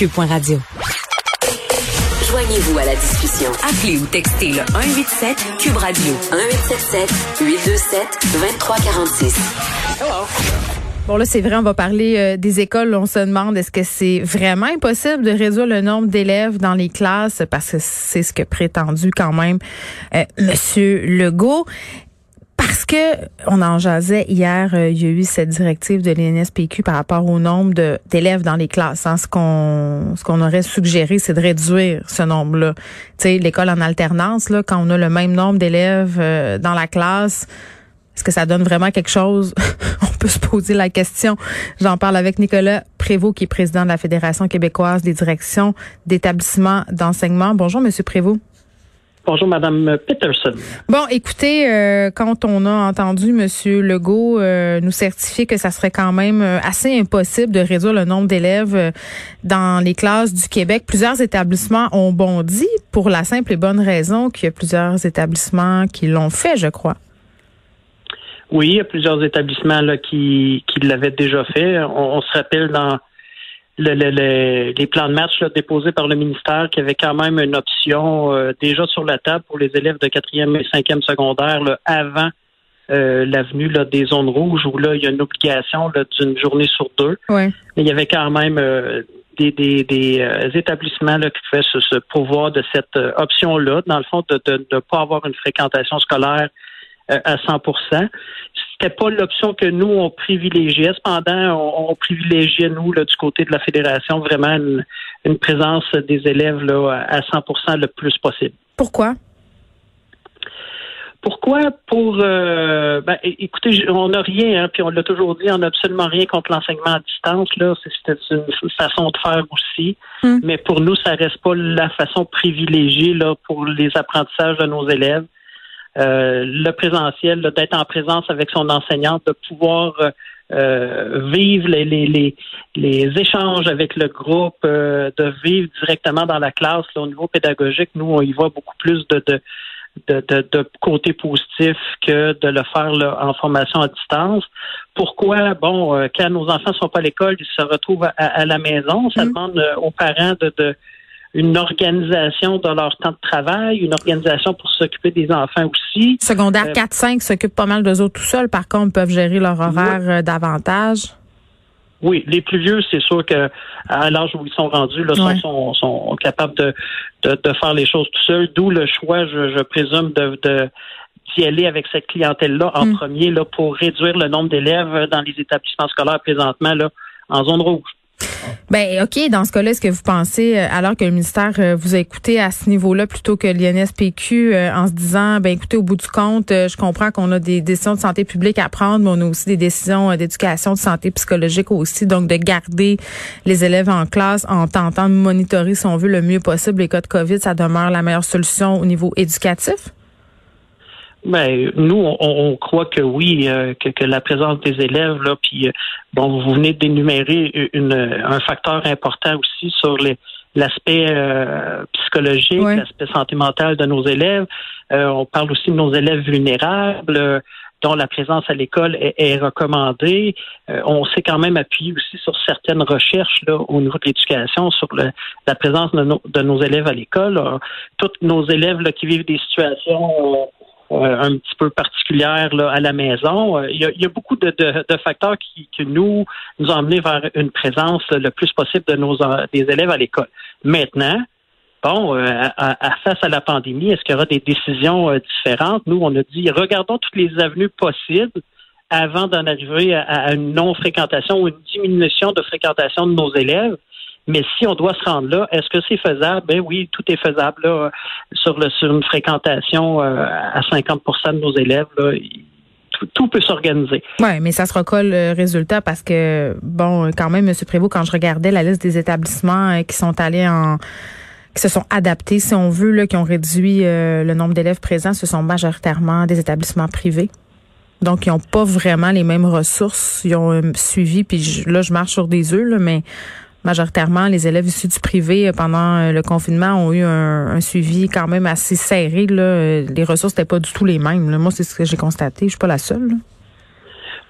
cube.radio. Joignez-vous à la discussion. Appelez ou textez le 187 Cube Radio 1877 827 2346. Bon, là, c'est vrai, on va parler euh, des écoles. On se demande, est-ce que c'est vraiment impossible de réduire le nombre d'élèves dans les classes? Parce que c'est ce que prétendu quand même euh, Monsieur Legault. Parce que on en jasait hier, euh, il y a eu cette directive de l'INSPQ par rapport au nombre d'élèves dans les classes. Hein? Ce qu'on ce qu'on aurait suggéré, c'est de réduire ce nombre-là. Tu sais, l'école en alternance, là, quand on a le même nombre d'élèves euh, dans la classe, est-ce que ça donne vraiment quelque chose? on peut se poser la question. J'en parle avec Nicolas Prévost, qui est président de la Fédération québécoise des directions d'établissements d'enseignement. Bonjour, Monsieur Prévost. Bonjour, Madame Peterson. Bon, écoutez, euh, quand on a entendu Monsieur Legault euh, nous certifier que ça serait quand même euh, assez impossible de réduire le nombre d'élèves dans les classes du Québec, plusieurs établissements ont bondi pour la simple et bonne raison qu'il y a plusieurs établissements qui l'ont fait, je crois. Oui, il y a plusieurs établissements là, qui, qui l'avaient déjà fait. on se rappelle dans les plans de match déposés par le ministère qui avait quand même une option euh, déjà sur la table pour les élèves de quatrième et cinquième secondaire avant euh, l'avenue des zones rouges où là il y a une obligation d'une journée sur deux. Mais il y avait quand même euh, des, des, établissements là, qui pouvaient se, se pouvoir de cette option-là, dans le fond, de ne pas avoir une fréquentation scolaire à 100% c'était pas l'option que nous, on privilégiait. Cependant, on, privilégiait, nous, là, du côté de la Fédération, vraiment une, présence des élèves là, à 100% le plus possible. Pourquoi? Pourquoi? Pour euh, ben, écoutez, on n'a rien, hein, puis on l'a toujours dit, on n'a absolument rien contre l'enseignement à distance. Là, c'est une façon de faire aussi, hmm. mais pour nous, ça reste pas la façon privilégiée là pour les apprentissages de nos élèves. Euh, le présentiel, d'être en présence avec son enseignante, de pouvoir euh, euh, vivre les, les, les, échanges avec le groupe, de vivre directement dans la classe. au niveau pédagogique, nous, on y voit beaucoup plus de, de de, de, côté positif que de le faire en formation à distance. Pourquoi? Bon, quand nos enfants sont pas à l'école, ils se retrouvent à, la maison. Ça mmh. demande aux parents de, de une organisation de leur temps de travail, une organisation pour s'occuper des enfants aussi. Secondaire 4-5 euh, s'occupent pas mal d'eux autres tout seuls. Par contre, peuvent gérer leur horaire euh, davantage. Oui, les plus vieux, c'est sûr que à l'âge où ils sont rendus, là, sont, sont, capables de, de, faire les choses tout seuls. D'où le choix, je, présume, de, d'y aller avec cette clientèle-là en mm. premier là, pour réduire le nombre d'élèves dans les établissements scolaires présentement là, en zone rouge. Ben OK, dans ce cas-là, est-ce que vous pensez, euh, alors que le ministère euh, vous a écouté à ce niveau-là plutôt que l'INSPQ, euh, en se disant, ben écoutez, au bout du compte, je comprends qu'on a des décisions de santé publique à prendre, mais on a aussi des décisions d'éducation, de santé psychologique aussi, donc de garder les élèves en classe en tentant de monitorer, si on veut, le mieux possible les cas de COVID, ça demeure la meilleure solution au niveau éducatif? Ben, nous, on, croit que oui, euh, que, la présence des élèves, là, puis euh, bon, vous venez d'énumérer une, un facteur important aussi sur les, l'aspect euh, psychologique, l'aspect santé mentale de nos élèves. on parle aussi de nos élèves vulnérables dont la présence à l'école est, recommandée. on s'est quand même appuyé aussi sur certaines recherches là, au niveau de l'éducation sur la présence de, de, nos élèves à l'école. Tous nos élèves là, qui vivent des situations euh, un petit peu particulière là, à la maison. Euh, il y a, beaucoup de, facteurs qui, nous nous ont amenés vers une présence le plus possible de nos des élèves à l'école. Maintenant, bon, euh, à, face à la pandémie, est-ce qu'il y aura des décisions différentes? Nous, on a dit regardons toutes les avenues possibles avant d'en arriver à une non-fréquentation ou une diminution de fréquentation de nos élèves. Mais si on doit se rendre là, est-ce que c'est faisable? Ben oui, tout est faisable là, sur, une fréquentation euh, à 50% de nos élèves. Là, tout, peut s'organiser. Oui, mais ça se recolle le résultat parce que, bon, quand même, M. Prévost, quand je regardais la liste des établissements euh, qui sont allés en qui se sont adaptés, si on veut, là, qui ont réduit euh, le nombre d'élèves présents, ce sont majoritairement des établissements privés. Donc, ils n'ont pas vraiment les mêmes ressources. Ils ont suivi, puis là, je marche sur des œufs, là, mais majoritairement, les élèves issus du privé euh, pendant euh, le confinement ont eu un, suivi quand même assez serré. Là. Euh, les ressources n'étaient pas du tout les mêmes. Moi, c'est ce que j'ai constaté. Je suis pas la seule.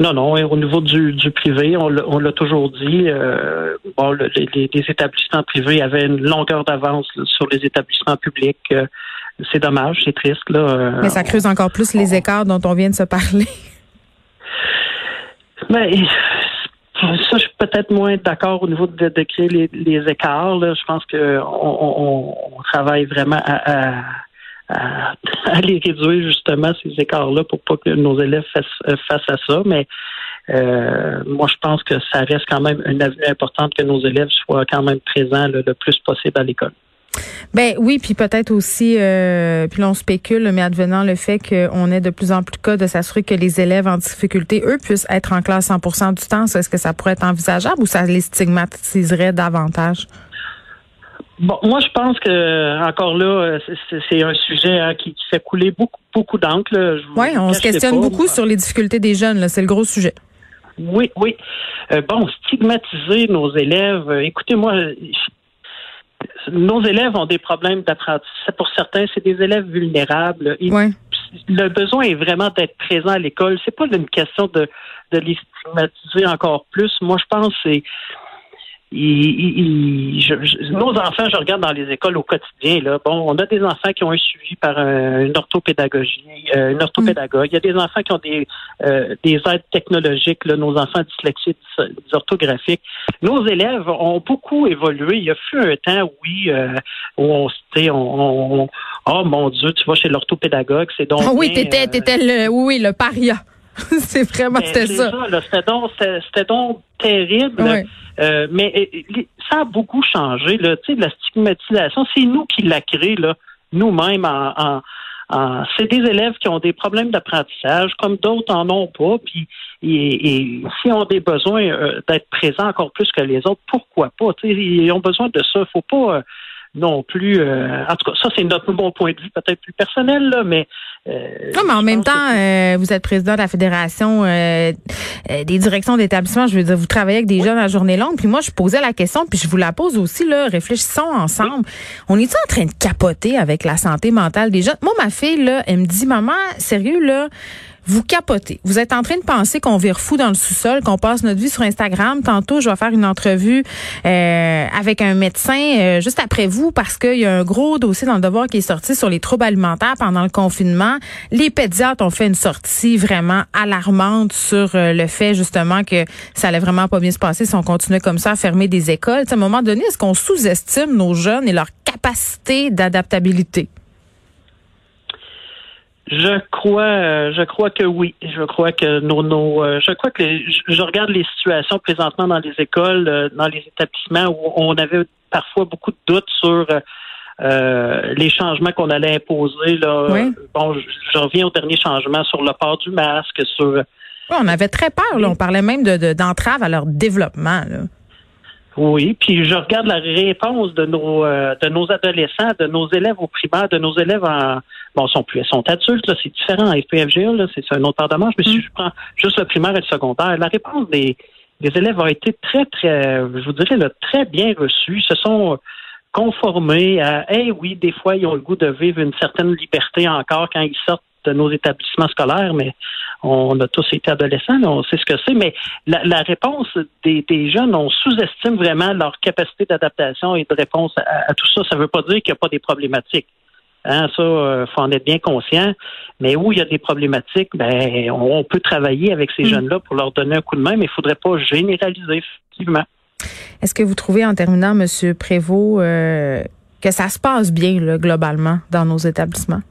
Non, non. Au niveau du, du privé, on l'a toujours dit. Euh, bon, les, les, établissements privés avaient une longueur d'avance sur les établissements publics. Euh, c'est dommage, c'est triste. Là. Euh, Mais ça creuse encore plus les écarts dont on vient de se parler. Mais ça, je peut-être moins d'accord au niveau de, de créer les, les écarts. Là. Je pense qu'on on, on, travaille vraiment à, à, à, les réduire justement ces écarts-là pour pas que nos élèves fassent, euh, fassent à ça. Mais euh, moi, je pense que ça reste quand même une avenue importante que nos élèves soient quand même présents le plus possible à l'école. Ben oui, puis peut-être aussi, euh, puis l'on spécule, mais advenant le fait qu'on ait de plus en plus de cas de s'assurer que les élèves en difficulté, eux, puissent être en classe 100% du temps, est-ce que ça pourrait être envisageable ou ça les stigmatiserait davantage? Bon, moi, je pense que encore là, c'est un sujet hein, qui, fait couler beaucoup, beaucoup d'encre. Oui, on se questionne beaucoup sur les difficultés des jeunes. C'est le gros sujet. Oui, oui. Euh, bon, stigmatiser nos élèves. Euh, écoutez, moi, nos élèves ont des problèmes d'apprentissage. Pour certains, c'est des élèves vulnérables. Le besoin est vraiment d'être présent à l'école. C'est pas une question de, de les stigmatiser encore plus. Moi, je pense que c'est nos enfants, je regarde dans les écoles au quotidien. Là, bon, on a des enfants qui ont un suivi par une orthopédagogie, euh, une orthopédagogue. Il y a des enfants qui ont des euh, des aides technologiques. Là, nos enfants dyslexiques, orthographiques. Nos élèves ont beaucoup évolué. Il y a eu un temps, oui, euh, où on, on, on, oh mon Dieu, tu vas chez l'orthopédagogue, c'est donc. Ah oui, t'étais, t'étais le, oui, le paria. c'est vraiment, c'était ça. ça c'était donc, c'était donc terrible. Euh, mais ça a beaucoup changé. Là. Tu sais, la stigmatisation, c'est nous qui l'a créé, là, nous-mêmes. En, en, c'est des élèves qui ont des problèmes d'apprentissage, comme d'autres en ont pas. Puis, et, et s'ils ont des besoins euh, d'être présents encore plus que les autres, pourquoi pas? Tu sais, ils ont besoin de ça. Faut pas. Euh, non plus. Euh, en tout cas, ça, c'est notre bon point de vue, peut-être plus personnel, là, mais. Euh, non, mais en même temps, euh, vous êtes président de la Fédération des directions d'établissement. Je veux dire, vous travaillez avec des jeunes à journée longue. Puis moi, je posais la question, puis je vous la pose aussi, là. Réfléchissons ensemble. On est en train de capoter avec la santé mentale des jeunes? Moi, ma fille, là, elle me dit, maman, sérieux, là, vous capotez. Vous êtes en train de penser qu'on vire fou dans le sous-sol, qu'on passe notre vie sur Instagram. Tantôt, je vais faire une entrevue euh, avec un médecin euh, juste après vous parce qu'il y a un gros dossier dans le devoir qui est sorti sur les troubles alimentaires pendant le confinement. Les pédiatres ont fait une sortie vraiment alarmante sur euh, le fait justement que ça allait vraiment pas bien se passer si on continuait comme ça à fermer des écoles. à un moment donné, est-ce qu'on sous-estime nos jeunes et leur capacité d'adaptabilité? Je crois, euh, je crois que oui. Je crois que nos, nos euh, je crois que je regarde les situations présentement dans les écoles, euh, dans les établissements où on avait parfois beaucoup de doutes sur les changements qu'on allait imposer. Là. Bon, je, reviens au dernier changement sur le port du masque, sur. on avait très peur. Là. On parlait même de d'entrave à leur développement. Là. Oui, puis je regarde la réponse de nos de nos adolescents, de nos élèves au primaire, de nos élèves en Bon, sont plus, sont adultes, là, c'est différent. FPFGA, là, c'est un autre part de manche, mais si mm. je prends juste le primaire et le secondaire, la réponse des, des élèves a été très, très, je vous dirais, là, très bien reçue. Ils se sont conformés à, eh oui, des fois, ils ont le goût de vivre une certaine liberté encore quand ils sortent de nos établissements scolaires, mais on a tous été adolescents, on sait ce que c'est, mais la, réponse des, des, jeunes, on sous-estime vraiment leur capacité d'adaptation et de réponse à, à, tout ça. Ça ne veut pas dire qu'il n'y a pas des problématiques. Hein, ça, euh, faut en être bien conscient. Mais où il y a des problématiques, ben, on, peut travailler avec ces mm. jeunes-là pour leur donner un coup de main, mais il faudrait pas généraliser, effectivement. Est-ce que vous trouvez, en terminant, M. Prévost, euh, que ça se passe bien, là, globalement, dans nos établissements?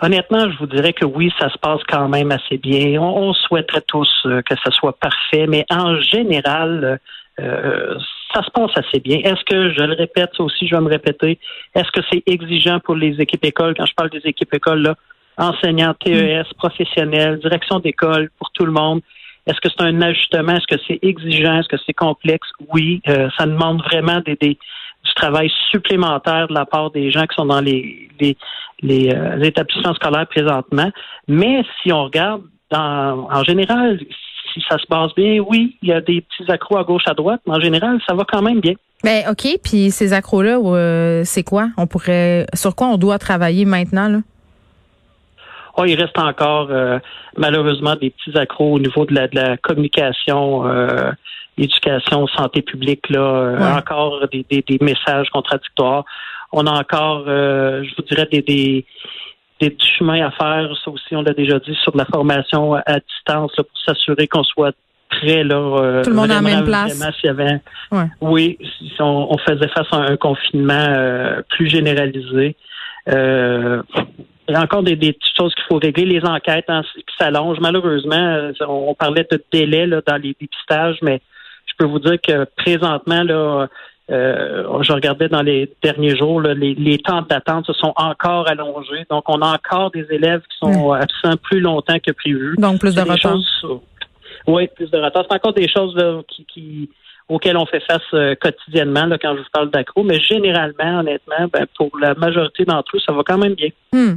Honnêtement, je vous dirais que oui, ça se passe quand même assez bien. On, souhaiterait tous euh, que ça soit parfait, mais en général, euh, ça se passe assez bien. Est-ce que, je le répète, ça aussi, je vais me répéter, est-ce que c'est exigeant pour les équipes écoles, quand je parle des équipes écoles, là, enseignants, TES, mm. professionnels, direction d'école, pour tout le monde? Est-ce que c'est un ajustement? Est-ce que c'est exigeant? Est-ce que c'est complexe? Oui, euh, ça demande vraiment des, du travail supplémentaire de la part des gens qui sont dans les, les, les, euh, établissements scolaires présentement. Mais si on regarde, dans, en général, si ça se passe bien, oui, il y a des petits accros à gauche, à droite, mais en général, ça va quand même bien. Ben OK, puis ces accros-là, euh, c'est quoi? On pourrait sur quoi on doit travailler maintenant? Là? oh, il reste encore malheureusement des petits accros au niveau de la, de la communication éducation, santé publique, là, encore des, des, des, messages contradictoires. On a encore, je vous dirais, des, des, des petits chemins à faire. Ça aussi, on l'a déjà dit, sur la formation à distance pour s'assurer qu'on soit prêt. Là, euh, Tout le monde en même place. y avait, Oui, si on, faisait face à un confinement euh, plus généralisé. Euh, il y a encore des, petites choses qu'il faut régler. Les enquêtes hein, qui s'allongent. Malheureusement, on, parlait de délai là, dans les dépistages, mais je peux vous dire que présentement, là, euh, je regardais dans les derniers jours, les, temps d'attente se sont encore allongés. Donc, on a encore des élèves qui sont absents plus longtemps que prévu. Donc, plus de retard. oui, plus de retard. C'est encore des choses qui, auxquelles on fait face euh, quotidiennement là, quand je vous parle d'accro. Mais généralement, honnêtement, ben, pour la majorité d'entre eux, ça va quand même bien. Hmm.